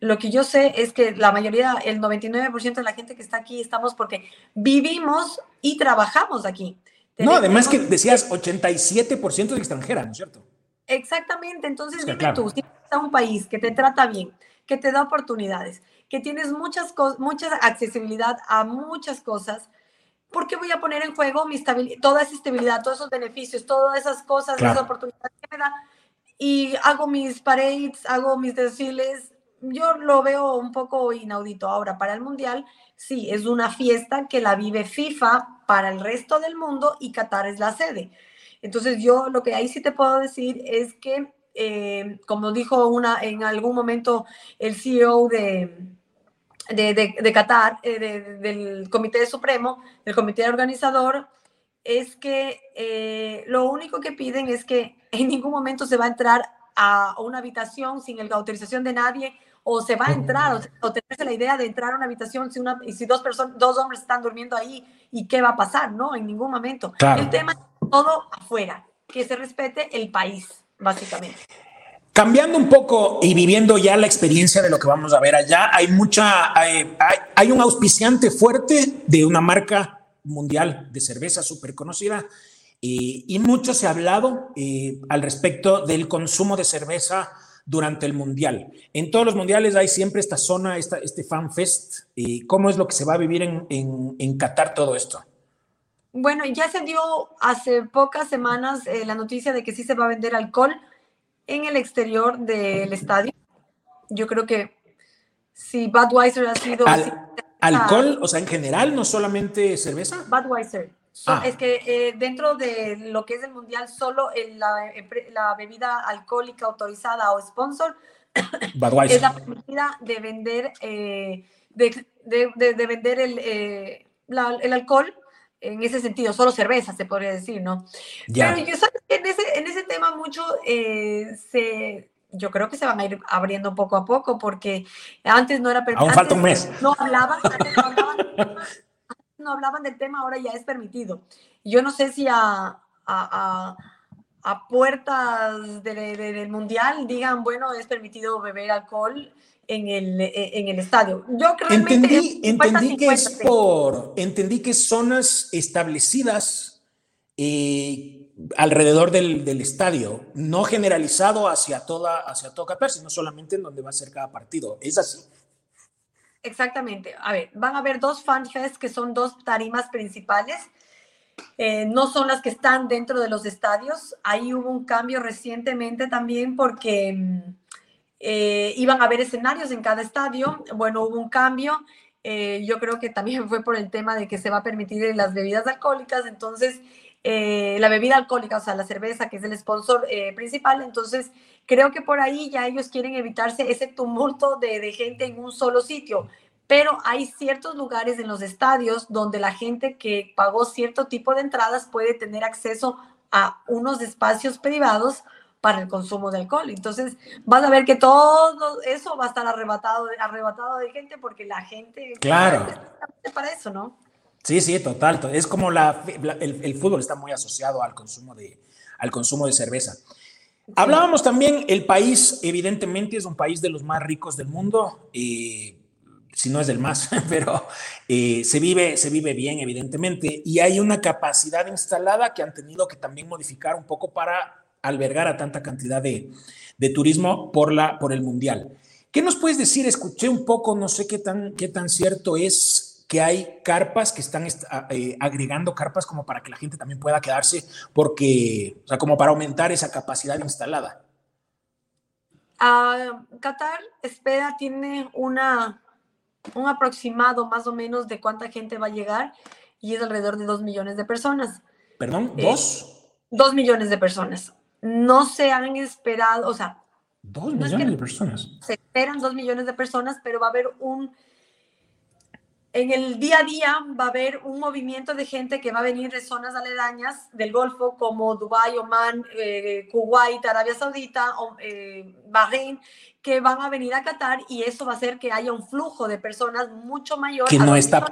Lo que yo sé es que la mayoría, el 99% de la gente que está aquí estamos porque vivimos y trabajamos aquí. no, además que decías 87% de extranjera, ¿no es cierto? Exactamente, entonces dime tú, si a un país que te trata bien, que te da oportunidades, que tienes muchas mucha accesibilidad a muchas cosas, ¿por qué voy a poner en juego mi estabilidad, toda esa estabilidad, todos esos beneficios, todas esas cosas, esas oportunidades que me da? Y hago mis parades, hago mis desfiles, yo lo veo un poco inaudito. Ahora, para el Mundial, sí, es una fiesta que la vive FIFA para el resto del mundo y Qatar es la sede. Entonces, yo lo que ahí sí te puedo decir es que, eh, como dijo una, en algún momento el CEO de, de, Qatar, eh, del Comité Supremo, del Comité Organizador, es que eh, lo único que piden es que en ningún momento se va a entrar a una habitación sin la autorización de nadie o se va a entrar o, tenerse la idea de entrar a una habitación si, una, si dos, personas, dos hombres están durmiendo ahí y qué va a pasar, ¿no? En ningún momento. El tema es todo afuera, que se respete el país, básicamente. Cambiando un poco y viviendo ya la experiencia de lo que vamos a ver allá, hay mucha, hay, un auspiciante fuerte de una marca mundial de cerveza súper conocida y, mucho se ha hablado eh, al respecto del consumo de cerveza durante el mundial. En todos los mundiales hay siempre esta zona, este fan fest. ¿Y ¿Cómo es lo que se va a vivir en, en, en Qatar todo esto? Bueno, ya se dio hace pocas semanas eh, la noticia de que sí se va a vender alcohol en el exterior del estadio. Yo creo que si Budweiser ha sido... ¿Alcohol? O sea, en general, no solamente cerveza. Budweiser. Ah. Es que eh, dentro de lo que es el mundial, solo la, la, bebida alcohólica autorizada o sponsor <coughs> es la permitida de vender, eh, de, de, de, vender el, eh, el alcohol en ese sentido, solo cerveza, se podría decir, ¿no? Pero yo en ese, en ese tema mucho eh, se, yo creo que se van a ir abriendo poco a poco, porque antes no era permitido. Aún falta un mes. No hablaban, no hablaban, no hablaban del tema, ahora ya es permitido. Yo no sé si a, a, a, puertas del mundial digan, bueno, es permitido beber alcohol en el, e, en el estadio. Yo creo entendí, entendí que es por, entendí que zonas establecidas eh, alrededor del, del, estadio, no generalizado hacia toda, hacia todo Qatar, sino solamente en donde va a ser cada partido. ¿Es así? Exactamente. A ver, van a haber dos fanfests que son dos tarimas principales. Eh, no son las que están dentro de los estadios. Ahí hubo un cambio recientemente también porque mm, eh, iban a haber escenarios en cada estadio. Bueno, hubo un cambio. Eh, yo creo que también <laughs> fue por el tema de que se va a permitir las bebidas alcohólicas. Entonces, eh, la bebida alcohólica, o sea, la cerveza, que es el sponsor principal. Entonces, creo que por ahí ya ellos quieren evitarse ese tumulto de, de gente en un solo sitio pero hay ciertos lugares en los estadios donde la gente que pagó cierto tipo de entradas puede tener acceso a unos espacios privados para el consumo de alcohol. Entonces, vas a ver que todo eso va a estar arrebatado, arrebatado de gente porque la gente... Claro. Para eso, ¿no? Sí, sí, total. Es como la, el, fútbol está muy asociado al consumo de, al consumo de cerveza. Hablábamos también, el país evidentemente es un país de los más ricos del mundo, y si no es del más, <laughs> pero eh, se, vive, se vive bien evidentemente y hay una capacidad instalada que han tenido que también modificar un poco para albergar a tanta cantidad de, turismo por, la, por el Mundial. ¿Qué nos puedes decir? Escuché un poco, no sé qué tan, qué tan cierto es que hay carpas que están eh, agregando carpas como para que la gente también pueda quedarse, porque, o sea, como para aumentar esa capacidad instalada. Uh, Qatar espera, tiene una, un aproximado más o menos de cuánta gente va a llegar y es alrededor de dos millones de personas. ¿Perdón? ¿Dos? dos millones de personas no se han esperado, o sea, Dos millones de personas. Se esperan dos millones de personas, pero va a haber un en el día a día va a haber un movimiento de gente que va a venir de zonas aledañas del Golfo como Dubái, Oman, eh, Kuwait, Arabia Saudita, eh, Bahrein, que van a venir a Qatar y eso va a hacer que haya un flujo de personas mucho mayor. Que no está,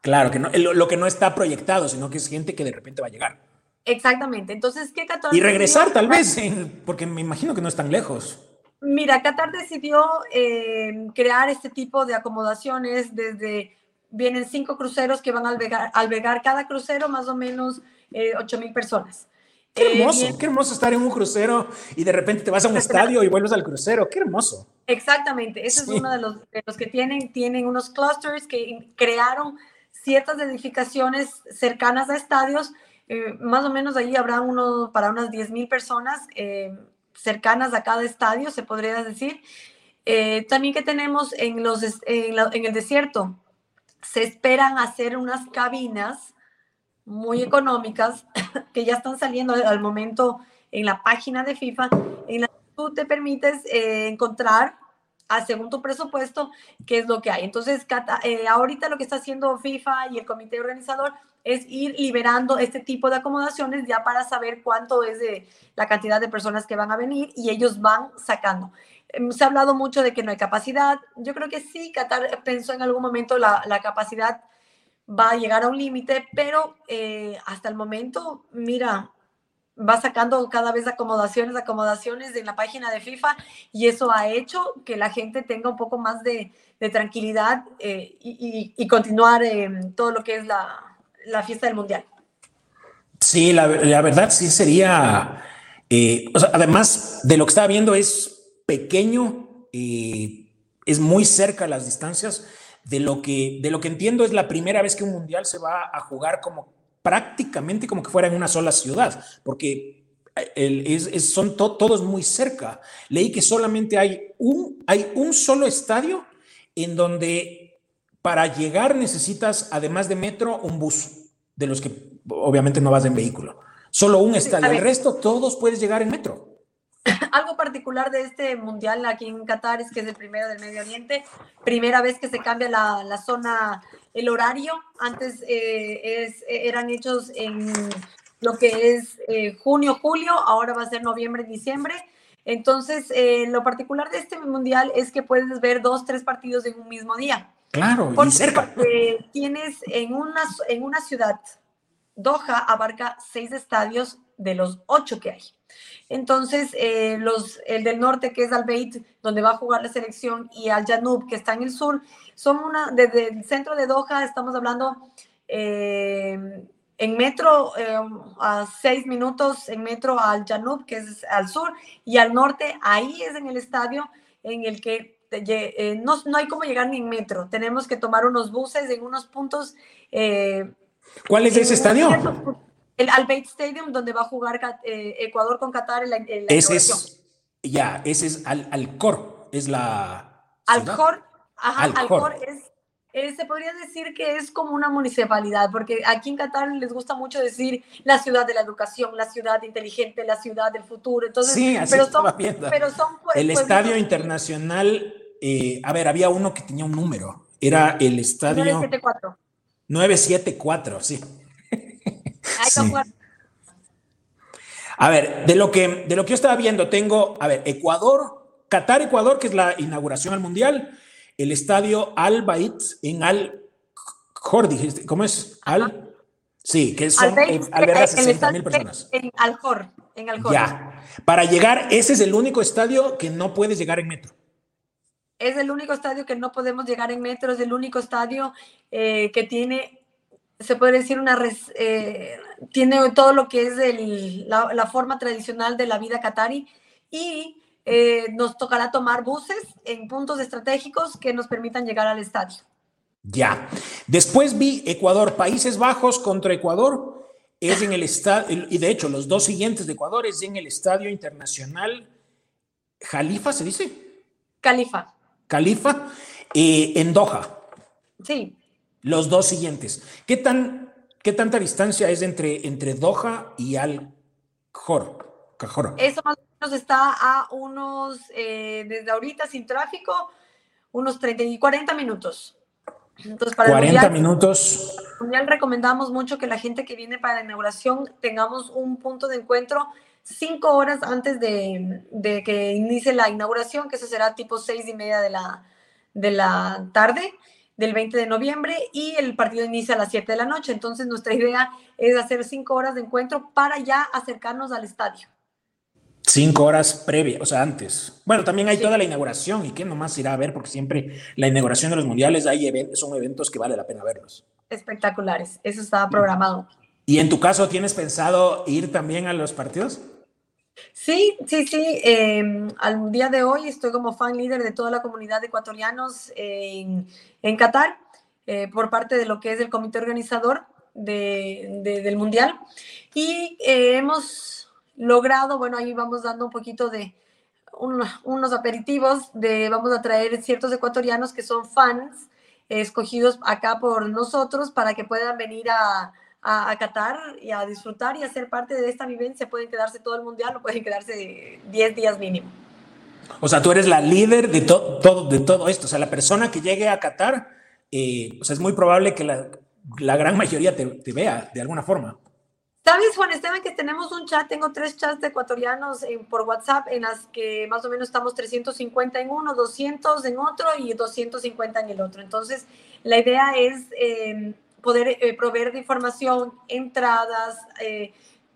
claro, que no, lo, que no está proyectado, sino que es gente que de repente va a llegar. Exactamente. Entonces, ¿qué Qatar? Y regresar tal vez, porque me imagino que no están lejos. Mira, Qatar decidió eh, crear este tipo de acomodaciones desde vienen cinco cruceros que van a albergar, cada crucero más o menos eh, 8 mil personas. Qué eh, hermoso, qué hermoso estar en un crucero y de repente te vas a un estadio y vuelves al crucero, qué hermoso. Exactamente, ese es uno de los, de los, que tienen, tienen unos clusters que crearon ciertas edificaciones cercanas a estadios, eh, más o menos ahí habrá uno para unas 10 mil personas eh, cercanas a cada estadio, se podría decir. también que tenemos en, los, en, el desierto, se esperan hacer unas cabinas muy económicas <coughs> que ya están saliendo al momento en la página de FIFA, en la que tú te permites eh, encontrar, a, según tu presupuesto, qué es lo que hay. Entonces, eh, ahorita lo que está haciendo FIFA y el comité organizador es ir liberando este tipo de acomodaciones ya para saber cuánto es de la cantidad de personas que van a venir y ellos van sacando. Em, se ha hablado mucho de que no hay capacidad. Yo creo que sí, Qatar pensó en algún momento la, la capacidad va a llegar a un límite, pero eh, hasta el momento, mira, va sacando cada vez acomodaciones, acomodaciones en la página de FIFA y eso ha hecho que la gente tenga un poco más de, de tranquilidad eh, y, y, continuar en todo lo que es la, la fiesta del Mundial. Sí, la, la verdad sí sería, eh, además de lo que estaba viendo es pequeño, y es muy cerca las distancias. De lo, que, de lo que entiendo es la primera vez que un mundial se va a jugar como prácticamente como que fuera en una sola ciudad, porque el, es, son todos muy cerca. Leí que solamente hay un, hay un solo estadio en donde para llegar necesitas, además de metro, un bus, de los que obviamente no vas en vehículo. Solo un estadio. El resto, todos puedes llegar en metro. <laughs> Algo particular de este mundial aquí en Qatar es que es el primero del Medio Oriente, primera vez que se cambia la, la zona, el horario. Antes eh, es, eran hechos en lo que es eh, junio, julio, ahora va a ser noviembre, diciembre. Entonces, eh, lo particular de este mundial es que puedes ver dos, tres partidos en un mismo día. Claro, y cerca. Porque tienes en una, en una ciudad, Doha abarca seis estadios de los ocho que hay. Entonces, eh, los, el del norte, que es Al Beit, donde va a jugar la selección, y Al Janub, que está en el sur, son una, desde el centro de Doha, estamos hablando eh, en metro eh, a seis minutos, en metro al Janub, que es al sur, y al norte, ahí es en el estadio en el que no, no, hay como llegar ni en metro, tenemos que tomar unos buses en unos puntos. ¿Cuál es ese estadio? El Al Stadium, donde va a jugar eh, Ecuador con Qatar en la, Ese es, ya, ese es Al Alcor, es la... Alcor, ajá, Alcor, es, eh, se podría decir que es como una municipalidad, porque aquí en Qatar les gusta mucho decir la ciudad de la educación, la ciudad inteligente, la ciudad del futuro. Entonces, sí, así pero, son, pero son El Estadio Internacional, eh, a ver, había uno que tenía un número, era el estadio... 974. 974, sí. A ver, de lo, que, de lo que yo estaba viendo, tengo, a ver, Ecuador, Qatar, Ecuador, que es la inauguración al Mundial, el estadio Al Bait en Al Khor, ¿cómo es? Al. Sí, que son, eh, alberga 60 mil personas. En Al Khor, en Al Ya. Para llegar, ese es el único estadio que no puedes llegar en metro. Es el único estadio que no podemos llegar en metro, es el único estadio eh, que tiene se puede decir, una eh, tiene todo lo que es la, forma tradicional de la vida qatari y eh, nos tocará tomar buses en puntos estratégicos que nos permitan llegar al estadio. Ya. Después vi Ecuador, Países Bajos contra Ecuador. Es en el estadio, y de hecho los dos siguientes de Ecuador es en el Estadio Internacional Jalifa, ¿se dice? Califa. Califa, eh, en Doha. Sí. Los dos siguientes. ¿Qué, tan, qué tanta distancia es entre, entre Doha y Al Khor? Eso más o está a unos, eh, desde ahorita sin tráfico, unos 30 y 40 minutos. Entonces, para 40 minutos. Mundial recomendamos mucho que la gente que viene para la inauguración tengamos un punto de encuentro cinco horas antes de, de que inicie la inauguración, que eso será tipo seis y media de la, de la tarde del 20 de noviembre y el partido inicia a las 7 de la noche. Entonces nuestra idea es hacer cinco horas de encuentro para ya acercarnos al estadio. Cinco horas previas, o sea, antes. Bueno, también hay toda la inauguración y que nomás irá a ver porque siempre la inauguración de los mundiales hay eventos, son eventos que vale la pena verlos. Espectaculares, eso estaba programado. ¿Y en tu caso tienes pensado ir también a los partidos? Sí, sí, sí. Em, al día de hoy estoy como fan líder de toda la comunidad de ecuatorianos en, en Qatar eh, por parte de lo que es el comité organizador de, del Mundial. Y eh, hemos logrado, bueno, ahí vamos dando un poquito de unos aperitivos, de vamos a traer ciertos ecuatorianos que son fans escogidos acá por nosotros para que puedan venir a, a, Qatar y a disfrutar y a ser parte de esta vivencia. Pueden quedarse todo el mundial o pueden quedarse 10 días mínimo. O sea, tú eres la líder de, todo, de todo esto. O sea, la persona que llegue a Qatar, eh, es muy probable que la, la gran mayoría te, te, vea de alguna forma. Sabes, Juan Esteban, que tenemos un chat, tengo tres chats de ecuatorianos en, por WhatsApp en las que más o menos estamos 350 en uno, 200 en otro y 250 en el otro. Entonces, la idea es eh, poder eh, proveer de información, entradas, eh,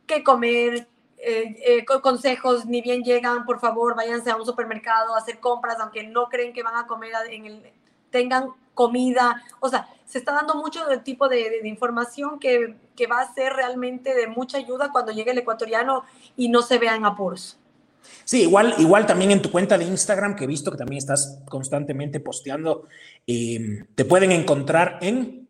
qué comer, eh, consejos, ni bien llegan, por favor, váyanse a un supermercado a hacer compras, aunque no creen que van a comer, en el, tengan comida, o sea, se está dando mucho del tipo de, información que, que, va a ser realmente de mucha ayuda cuando llegue el ecuatoriano y no se vean apuros. Sí, igual, igual también en tu cuenta de Instagram, que he visto que también estás constantemente posteando, te pueden encontrar en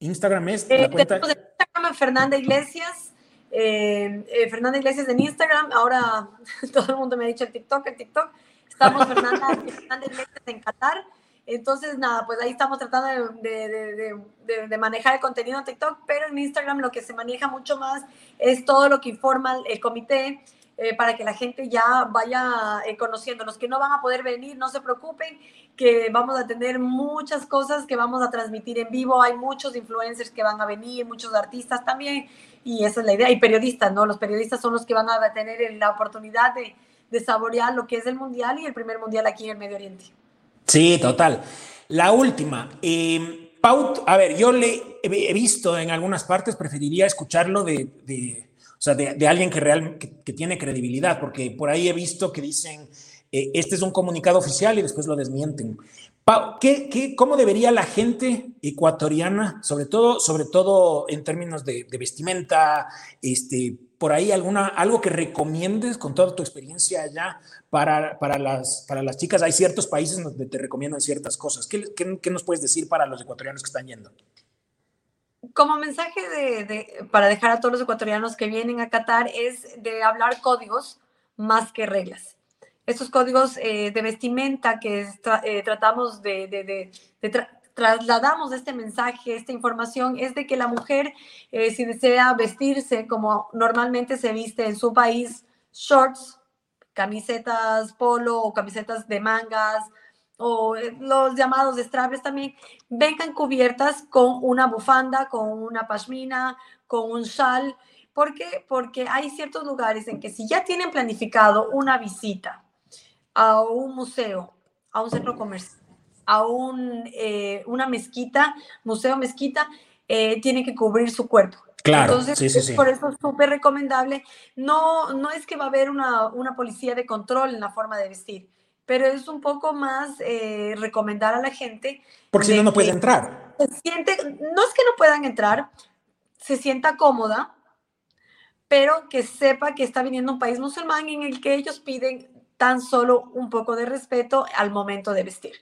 Instagram es la eh, cuenta. Instagram Fernanda Iglesias. Eh, eh, Fernanda Iglesias en Instagram. Ahora <laughs> todo el mundo me ha dicho el TikTok, el TikTok. Estamos Fernanda, <laughs> Fernanda Iglesias en Qatar. Entonces, nada, pues ahí estamos tratando de, de, de, manejar el contenido en TikTok, pero en Instagram lo que se maneja mucho más es todo lo que informa el comité para que la gente ya vaya conociendo. Los que no van a poder venir, no se preocupen, que vamos a tener muchas cosas que vamos a transmitir en vivo. Hay muchos influencers que van a venir, muchos artistas también, y esa es la idea. Y periodistas, ¿no? Los periodistas son los que van a tener la oportunidad de, de saborear lo que es el mundial y el primer mundial aquí en el Medio Oriente. Sí, total. La última. Eh, Paut, a ver, yo le he visto en algunas partes, preferiría escucharlo de, de o sea, de, de, alguien que, real, que, que, tiene credibilidad, porque por ahí he visto que dicen eh, este es un comunicado oficial y después lo desmienten. ¿qué, cómo debería la gente ecuatoriana, sobre todo, sobre todo en términos de, vestimenta, este, por ahí alguna, algo que recomiendes con toda tu experiencia allá para, para, las, para las chicas? Hay ciertos países donde te recomiendan ciertas cosas. ¿Qué, qué, nos puedes decir para los ecuatorianos que están yendo? Como mensaje de, para dejar a todos los ecuatorianos que vienen a Qatar es de hablar códigos más que reglas estos códigos eh, de vestimenta que eh, tratamos de, trasladamos este mensaje, esta información, es de que la mujer, eh, si desea vestirse como normalmente se viste en su país, shorts, camisetas polo o camisetas de mangas o los llamados strables también, vengan cubiertas con una bufanda, con una pashmina, con un shal. ¿Por qué? Porque hay ciertos lugares en que si ya tienen planificado una visita, a un museo, a un centro comercial, a un, eh, una mezquita, museo, mezquita, eh, tiene que cubrir su cuerpo. Claro, Entonces, sí, sí, sí. por eso es súper recomendable. No, no es que va a haber una, una, policía de control en la forma de vestir, pero es un poco más eh, recomendar a la gente. Porque si no, no puede entrar. Se siente, no es que no puedan entrar, se sienta cómoda, pero que sepa que está viniendo un país musulmán en el que ellos piden tan solo un poco de respeto al momento de vestir.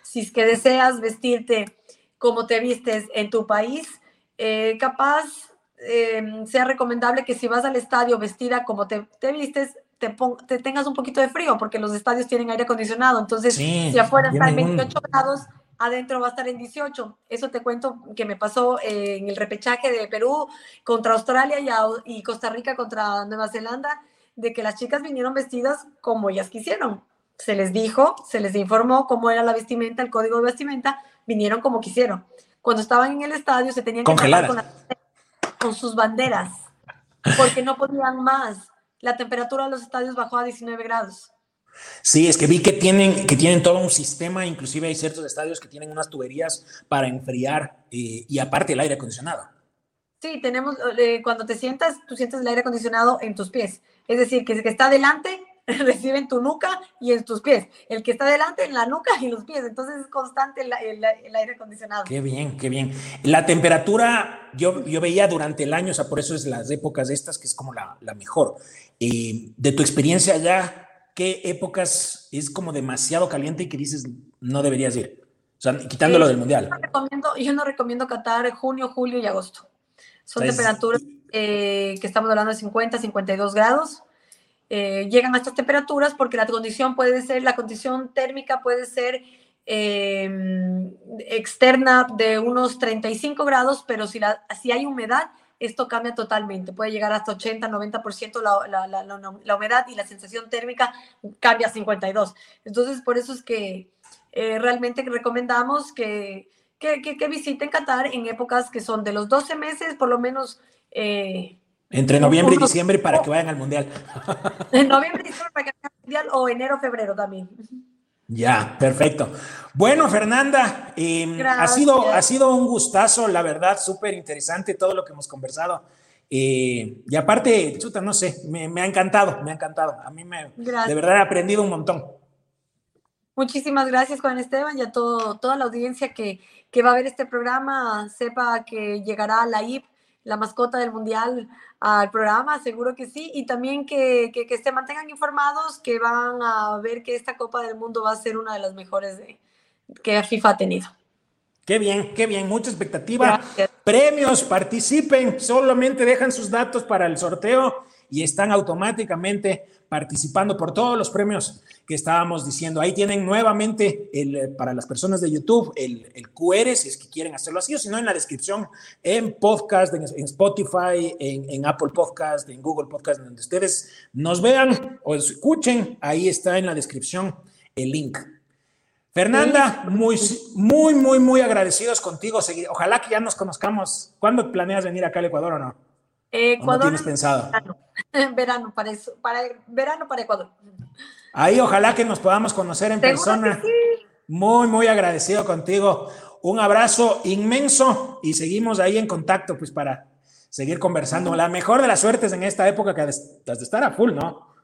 Si es que deseas vestirte como te vistes en tu país, eh, capaz em, sea recomendable que si vas al estadio vestida como te, vistes, te, te, tengas un poquito de frío, porque los estadios tienen aire acondicionado. Entonces, si afuera está en 28 grados, adentro va a estar en 18. Eso te cuento que me pasó en el repechaje de Perú contra Australia y, y Costa Rica contra Nueva Zelanda de que las chicas vinieron vestidas como ellas quisieron. Se les dijo, se les informó cómo era la vestimenta, el código de vestimenta, vinieron como quisieron. Cuando estaban en el estadio se tenían que tapar con, con sus banderas, porque no podían más. La temperatura de los estadios bajó a 19 grados. Sí, es que vi que tienen, que tienen todo un sistema, inclusive hay ciertos estadios que tienen unas tuberías para enfriar eh, y aparte el aire acondicionado. Sí, tenemos, eh, cuando te sientas, tú sientes el aire acondicionado en tus pies. Es decir, que el que está adelante <laughs> recibe en tu nuca y en tus pies. El que está adelante en la nuca y los pies. Entonces es constante el, aire acondicionado. Qué bien, qué bien. La temperatura, yo, yo veía durante el año, o sea, por eso es las épocas estas que es como la, la mejor. Eh, de tu experiencia allá, qué épocas es como demasiado caliente y que dices no deberías ir? O sea, quitándolo del mundial. Yo no, recomiendo, yo no recomiendo Qatar junio, julio y agosto. Son temperaturas eh, que estamos hablando de 50, 52 grados. Eh, llegan a estas temperaturas porque la condición puede ser, la condición térmica puede ser eh, externa de unos 35 grados, pero si, la, si hay humedad, esto cambia totalmente. Puede llegar hasta 80, 90% la, la, la, humedad y la sensación térmica cambia a 52. Entonces, por eso es que eh, realmente recomendamos que, que, que, visiten Qatar en épocas que son de los 12 meses, por lo menos. Eh, Entre noviembre y diciembre para que vayan al mundial. <laughs> En noviembre y diciembre para que vayan al mundial o enero, febrero también. Ya, perfecto. Bueno, Fernanda, em, ha, sido, ha sido un gustazo, la verdad, súper interesante todo lo que hemos conversado. Eh, y aparte, chuta, no sé, me, ha encantado, me ha encantado. A mí me, de verdad he aprendido un montón. Muchísimas gracias, Juan Esteban, y a todo, toda la audiencia que, que va a ver este programa, sepa que llegará a la IP la mascota del mundial al programa, seguro que sí, y también que, que, se mantengan informados, que van a ver que esta Copa del Mundo va a ser una de las mejores de, que FIFA ha tenido. Qué bien, qué bien, mucha expectativa. Premios, participen, solamente dejan sus datos para el sorteo y están automáticamente participando por todos los premios que estábamos diciendo. Ahí tienen nuevamente el, eh, para las personas de YouTube el, el, QR, si es que quieren hacerlo así, o si no, en la descripción, en podcast, en, Spotify, en, Apple Podcast, en Google Podcast, donde ustedes nos vean o escuchen, ahí está en la descripción el link. Fernanda, muy, muy, muy, muy agradecidos contigo. Ojalá que ya nos conozcamos. ¿Cuándo planeas venir acá al Ecuador o no? Ecuador. tienes pensado? <laughs> Verano, para, eso, para verano para Ecuador. Ahí ojalá que nos podamos conocer en persona. Muy, muy agradecido contigo. Un abrazo inmenso y seguimos ahí en contacto, pues para seguir conversando. La mejor de las suertes en esta época que has de estar a full, ¿no?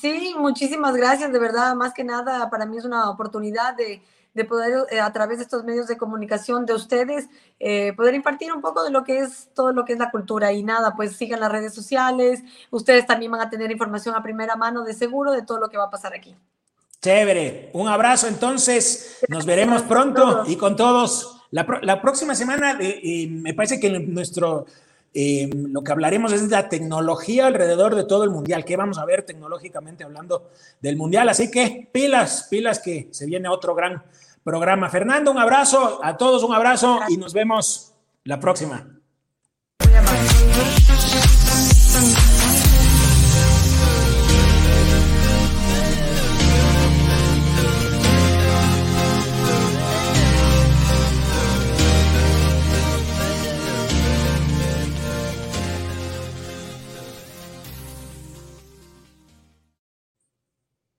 Sí, muchísimas gracias, de verdad. Más que nada, para mí es una oportunidad de, de poder, eh, a través de estos medios de comunicación de ustedes, eh, poder impartir un poco de lo que es todo lo que es la cultura. Y nada, pues sigan las redes sociales. Ustedes también van a tener información a primera mano de seguro de todo lo que va a pasar aquí. Chévere. Un abrazo entonces. Nos veremos pronto y con todos. La, la próxima semana eh, me parece que nuestro... lo que hablaremos es de la tecnología alrededor de todo el mundial, que vamos a ver tecnológicamente hablando del mundial. Así que pilas, pilas que se viene otro gran programa. Fernando, un abrazo, a todos un abrazo y nos vemos la próxima.